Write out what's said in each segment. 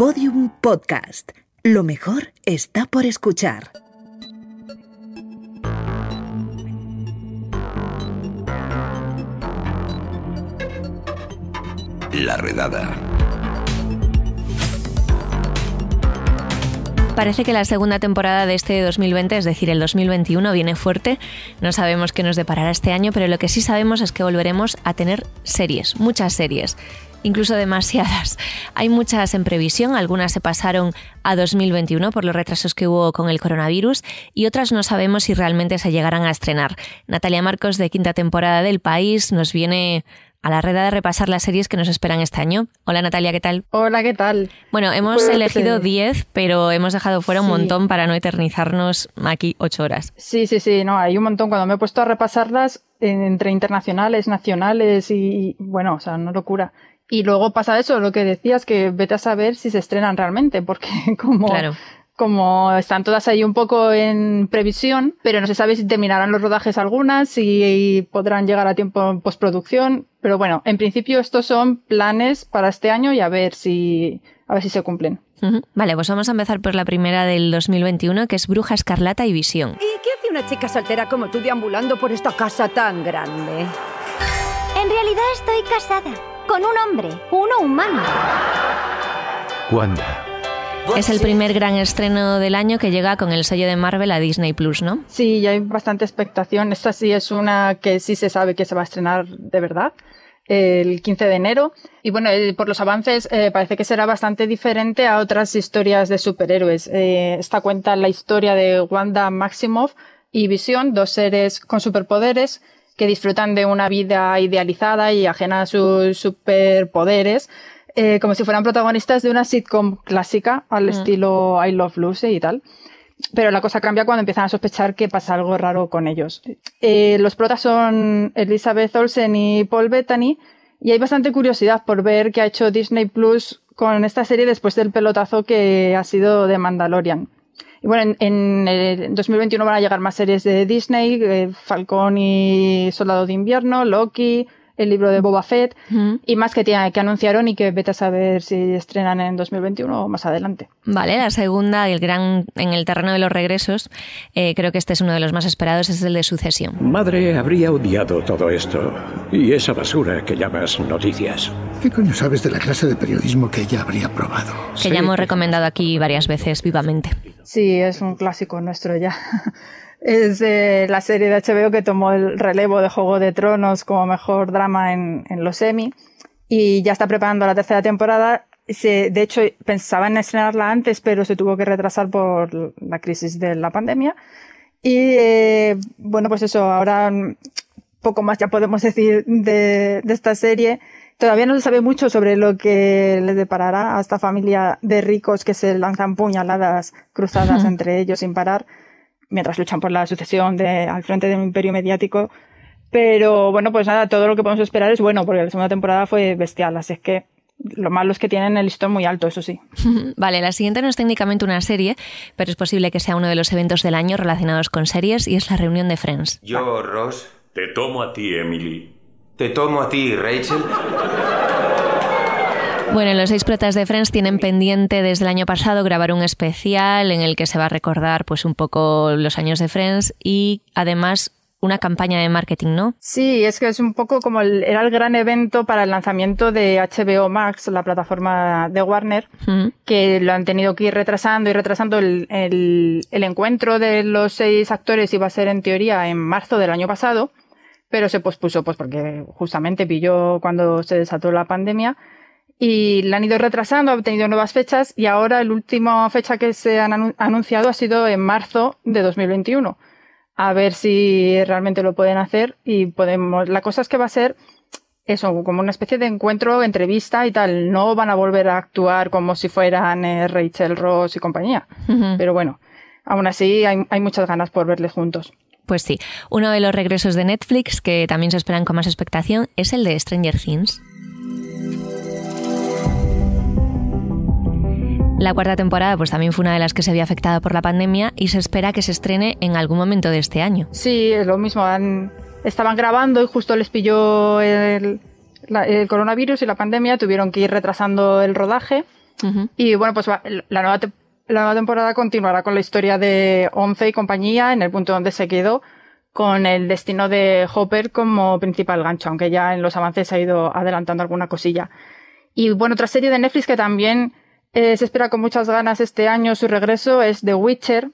Podium Podcast. Lo mejor está por escuchar. La redada. Parece que la segunda temporada de este 2020, es decir, el 2021, viene fuerte. No sabemos qué nos deparará este año, pero lo que sí sabemos es que volveremos a tener series, muchas series incluso demasiadas. Hay muchas en previsión, algunas se pasaron a 2021 por los retrasos que hubo con el coronavirus y otras no sabemos si realmente se llegarán a estrenar. Natalia Marcos de quinta temporada del País nos viene a la red de repasar las series que nos esperan este año. Hola Natalia, ¿qué tal? Hola, ¿qué tal? Bueno, hemos Pues, elegido eh, 10, pero hemos dejado fuera un montón para no eternizarnos aquí 8 horas. Sí, sí, sí, no, hay un montón. Cuando me he puesto a repasarlas en- entre internacionales, nacionales y, y, bueno, o sea, no locura. Y luego pasa eso, lo que decías, que vete a saber si se estrenan realmente, porque como, Claro. como están todas ahí un poco en previsión, pero no se sabe si terminarán los rodajes algunas, si podrán llegar a tiempo en postproducción. Pero bueno, en principio estos son planes para este año y a ver si, a ver si se cumplen. Vale, pues vamos a empezar por la primera del 2021, que es Bruja Escarlata y Visión. ¿Y qué hace una chica soltera como tú deambulando por esta casa tan grande? En realidad estoy casada con un hombre, uno humano. Wanda. Es el primer gran estreno del año que llega con el sello de Marvel a Disney Plus, ¿no? Sí, hay bastante expectación. Esta sí es una que sí se sabe que se va a estrenar de verdad el 15 de enero. Y bueno, eh, por los avances eh, parece que será bastante diferente a otras historias de superhéroes. Eh, esta cuenta la historia de Wanda Maximoff y Visión, dos seres con superpoderes que disfrutan de una vida idealizada y ajena a sus superpoderes, eh, como si fueran protagonistas de una sitcom clásica al estilo I Love Lucy y tal. Pero la cosa cambia cuando empiezan a sospechar que pasa algo raro con ellos. Eh, los protas son Elizabeth Olsen y Paul Bettany, y hay bastante curiosidad por ver qué ha hecho Disney Plus con esta serie después del pelotazo que ha sido de Mandalorian. Y bueno, en, en el 2021 van a llegar más series de Disney, eh, Falcón y Soldado de Invierno, Loki, el libro de Boba Fett, Ujú. y más que, tiene- que anunciaron y que vete a saber si estrenan en 2021 o más adelante. Vale, la segunda, el gran en el terreno de los regresos, eh, creo que este es uno de los más esperados, es el de Sucesión. Madre habría odiado todo esto y esa basura que llamas noticias. ¿Qué coño sabes de la clase de periodismo que ella habría probado? Que ya hemos recomendado aquí varias veces vivamente. Sí, es un clásico nuestro ya. Es eh, la serie de HBO que tomó el relevo de Juego de Tronos como mejor drama en, los Emmy y ya está preparando la tercera temporada. De hecho, pensaban en estrenarla antes, pero se tuvo que retrasar por la crisis de la pandemia. Y eh, bueno, pues eso, ahora poco más ya podemos decir de, de esta serie. Todavía no se sabe mucho sobre lo que les deparará a esta familia de ricos que se lanzan puñaladas cruzadas entre ellos sin parar, mientras luchan por la sucesión de, al frente de un imperio mediático. Pero bueno, pues nada, todo lo que podemos esperar es bueno, porque la segunda temporada fue bestial, así es que lo malo es que tienen el listón muy alto, eso sí. Vale, la siguiente no es técnicamente una serie, pero es posible que sea uno de los eventos del año relacionados con series y es la reunión de Friends. Yo, Ross, Te tomo a ti, Emily. Te tomo a ti, Rachel. Bueno, los seis protas de Friends tienen pendiente desde el año pasado grabar un especial en el que se va a recordar pues un poco los años de Friends y además una campaña de marketing, ¿no? Sí, es que es un poco como el, era el gran evento para el lanzamiento de HBO Max, la plataforma de Warner, que lo han tenido que ir retrasando y retrasando. El, el, el encuentro de los seis actores iba a ser en teoría en marzo del año pasado, pero se pospuso pues porque justamente pilló cuando se desató la pandemia y la han ido retrasando, han tenido nuevas fechas y ahora la última fecha que se han anu- anunciado ha sido en marzo de 2021. A ver si realmente lo pueden hacer y podemos. La cosa es que va a ser eso, como una especie de encuentro, entrevista y tal. No van a volver a actuar como si fueran eh, Rachel, Ross y compañía. Pero bueno, aún así hay, hay muchas ganas por verles juntos. Pues sí, uno de los regresos de Netflix que también se esperan con más expectación es el de Stranger Things. La cuarta temporada pues también fue una de las que se había afectado por la pandemia y se espera que se estrene en algún momento de este año. Sí, es lo mismo. han- estaban grabando y justo les pilló el, la- el coronavirus y la pandemia. Tuvieron que ir retrasando el rodaje. Y bueno, pues la nueva, la nueva temporada continuará con la historia de Once y compañía en el punto donde se quedó, con el destino de Hopper como principal gancho, aunque ya en los avances se ha ido adelantando alguna cosilla. Y bueno, otra serie de Netflix que también eh, se espera con muchas ganas este año su regreso es The Witcher,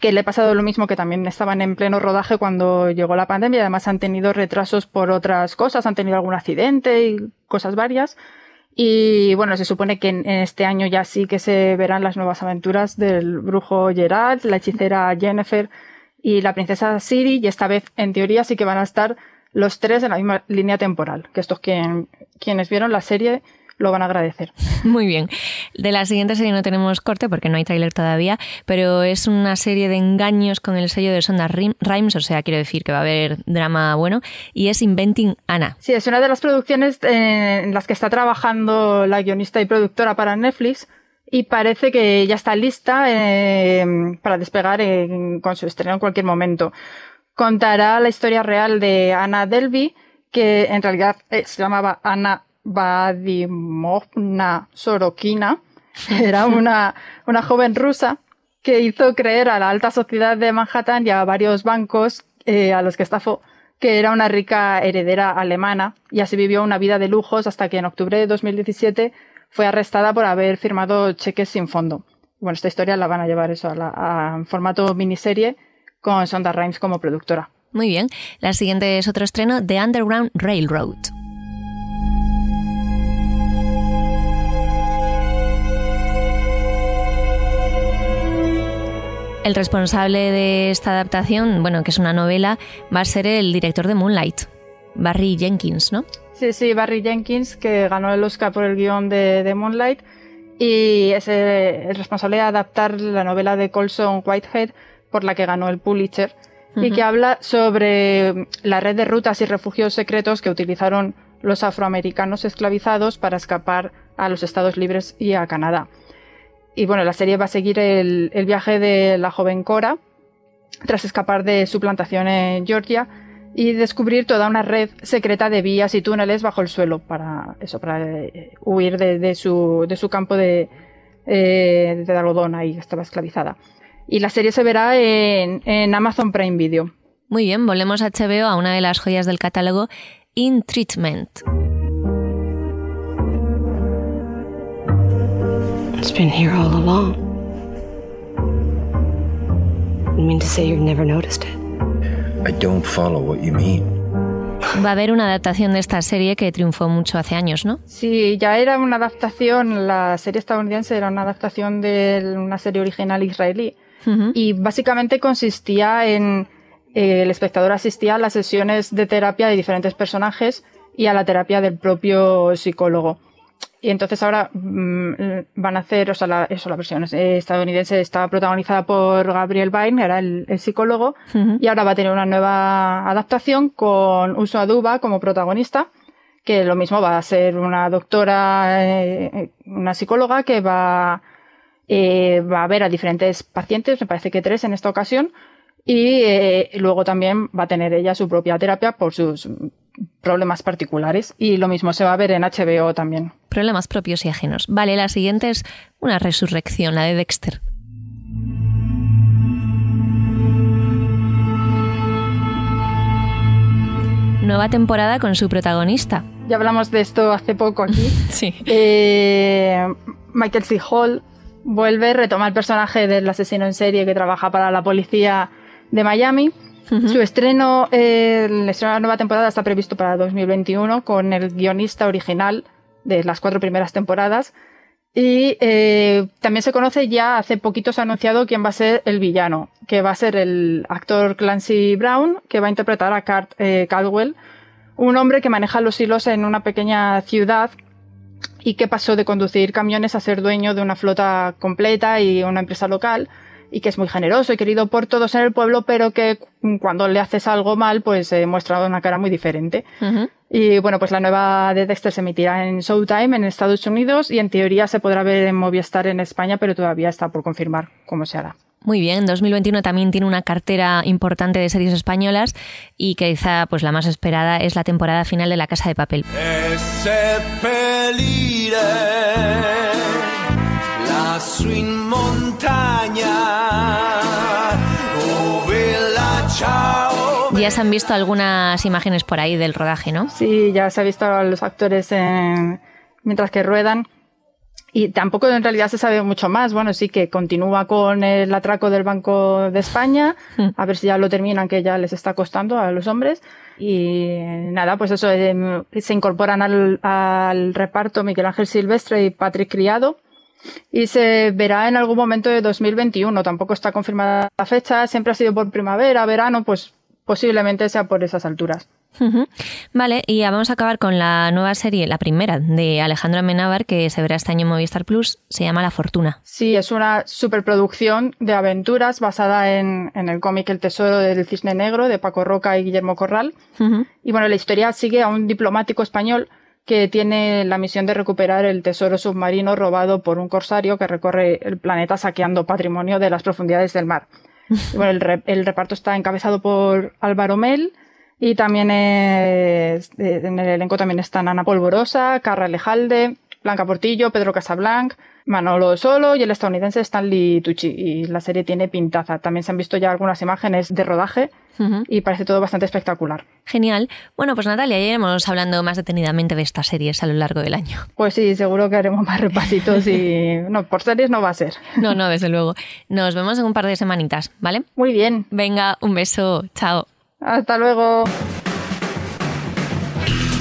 que le ha pasado lo mismo que también estaban en pleno rodaje cuando llegó la pandemia. Además han tenido retrasos por otras cosas, han tenido algún accidente y cosas varias. Y bueno, se supone que en, este año ya sí que se verán las nuevas aventuras del brujo Gerard, la hechicera Jennifer y la princesa Siri. Y esta vez, en teoría, sí que van a estar los tres en la misma línea temporal. Que estos quienes vieron la serie lo van a agradecer. Muy bien. De la siguiente serie no tenemos corte porque no hay tráiler todavía, pero es una serie de engaños con el sello de Sonda Rhimes, o sea, quiero decir que va a haber drama bueno, y es Inventing Anna. Sí, es una de las producciones eh, en las que está trabajando la guionista y productora para Netflix, y parece que ya está lista eh, para despegar con su estreno en cualquier momento. Contará la historia real de Anna Delvey, que en realidad eh, se llamaba Anna Vadimovna Sorokina. Era una, una joven rusa que hizo creer a la alta sociedad de Manhattan y a varios bancos eh, a los que estafó que era una rica heredera alemana y así vivió una vida de lujos hasta que en octubre de 2017 fue arrestada por haber firmado cheques sin fondo. Bueno, esta historia la van a llevar eso a, en formato miniserie con Sonda Rhimes como productora. Muy bien. La siguiente es otro estreno, The Underground Railroad. El responsable de esta adaptación, bueno, que es una novela, va a ser el director de Moonlight, Barry Jenkins, ¿no? Sí, sí, Barry Jenkins, que ganó el Oscar por el guion de, Moonlight y es el, responsable de adaptar la novela de Colson Whitehead por la que ganó el Pulitzer y que habla sobre la red de rutas y refugios secretos que utilizaron los afroamericanos esclavizados para escapar a los Estados Libres y a Canadá. Y bueno, la serie va a seguir el, viaje de la joven Cora tras escapar de su plantación en Georgia y descubrir toda una red secreta de vías y túneles bajo el suelo para eso, para eh, huir de, su, de su campo de, eh, de algodón ahí estaba esclavizada. Y la serie se verá en, en Amazon Prime Video. Muy bien, volvemos a HBO a una de las joyas del catálogo, In Treatment. It's been here all along. You mean to say you've never noticed it? I don't follow what you mean. Va a haber una adaptación de esta serie que triunfó mucho hace años, ¿no? Sí, ya era una adaptación, la serie estadounidense era una adaptación de una serie original israelí. Y básicamente consistía en eh, el espectador asistía a las sesiones de terapia de diferentes personajes y a la terapia del propio psicólogo. Y entonces ahora mm, van a hacer, o sea, la, eso, la versión estadounidense está protagonizada por Gabriel Byrne, era el, psicólogo, y ahora va a tener una nueva adaptación con Uso Aduba como protagonista, que lo mismo va a ser una doctora, eh, una psicóloga que va, eh, va a ver a diferentes pacientes, me parece que tres en esta ocasión, y eh, luego también va a tener ella su propia terapia por sus problemas particulares y lo mismo se va a ver en HBO también. Problemas propios y ajenos. Vale, la siguiente es una resurrección, la de Dexter. Nueva temporada con su protagonista. Ya hablamos de esto hace poco aquí. sí. Eh, Michael C. Hall vuelve, retoma el personaje del asesino en serie que trabaja para la policía de Miami su estreno, el estreno de la nueva temporada está previsto para 2021 con el guionista original de las cuatro primeras temporadas. Y eh, también se conoce ya, hace poquito se ha anunciado quién va a ser el villano, que va a ser el actor Clancy Brown, que va a interpretar a Cart eh, Caldwell, un hombre que maneja los hilos en una pequeña ciudad y que pasó de conducir camiones a ser dueño de una flota completa y una empresa local y que es muy generoso y querido por todos en el pueblo, pero que cuando le haces algo mal, pues se muestra una cara muy diferente. Y bueno, pues la nueva de Dexter se emitirá en Showtime en Estados Unidos y en teoría se podrá ver en Movistar en España, pero todavía está por confirmar cómo se hará. Muy bien, 2021 también tiene una cartera importante de series españolas y quizá pues la más esperada es la temporada final de La Casa de Papel. Ya se han visto algunas imágenes por ahí del rodaje, ¿no? Sí, ya se ha visto a los actores en- mientras que ruedan. Y tampoco en realidad se sabe mucho más. Bueno, sí que continúa con el atraco del Banco de España. A ver si ya lo terminan, que ya les está costando a los hombres. Y nada, pues eso, em, se incorporan al, al reparto Miguel Ángel Silvestre y Patrick Criado. Y se verá en algún momento de 2021. Tampoco está confirmada la fecha. Siempre ha sido por primavera, verano, pues posiblemente sea por esas alturas. Vale, y ya vamos a acabar con la nueva serie, la primera, de Alejandro Amenábar, que se verá este año en Movistar Plus. Se llama La Fortuna. Sí, es una superproducción de aventuras basada en, en el cómic El Tesoro del Cisne Negro de Paco Roca y Guillermo Corral. Y bueno, la historia sigue a un diplomático español que tiene la misión de recuperar el tesoro submarino robado por un corsario que recorre el planeta saqueando patrimonio de las profundidades del mar. Y bueno, el, re- el reparto está encabezado por Álvaro Mel y también es- eh, en el elenco también están Ana Polvorosa, Carra Lejalde, Blanca Portillo, Pedro Casablanc, Manolo Solo y el estadounidense Stanley Tucci. Y la serie tiene pintaza. También se han visto ya algunas imágenes de rodaje y parece todo bastante espectacular. Genial. Bueno, pues Natalia, ya iremos hablando más detenidamente de estas series a lo largo del año. Pues sí, seguro que haremos más repasitos y no, por series no va a ser. No, no, desde luego. Nos vemos en un par de semanitas, ¿vale? Muy bien, Venga, un beso. Chao. hasta luego.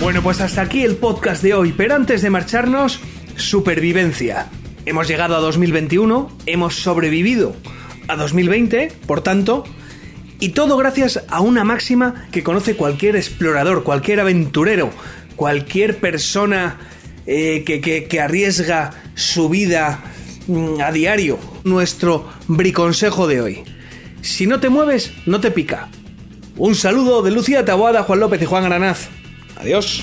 Bueno, pues hasta aquí el podcast de hoy, pero antes de marcharnos, supervivencia. Hemos llegado a 2021, hemos sobrevivido a 2020, por tanto, y todo gracias a una máxima que conoce cualquier explorador, cualquier aventurero, cualquier persona eh, que, arriesga su vida mm, a diario. Nuestro briconsejo de hoy. Si no te mueves, no te pica. Un saludo de Lucía Taboada, Juan López y Juan Granaz. Adiós.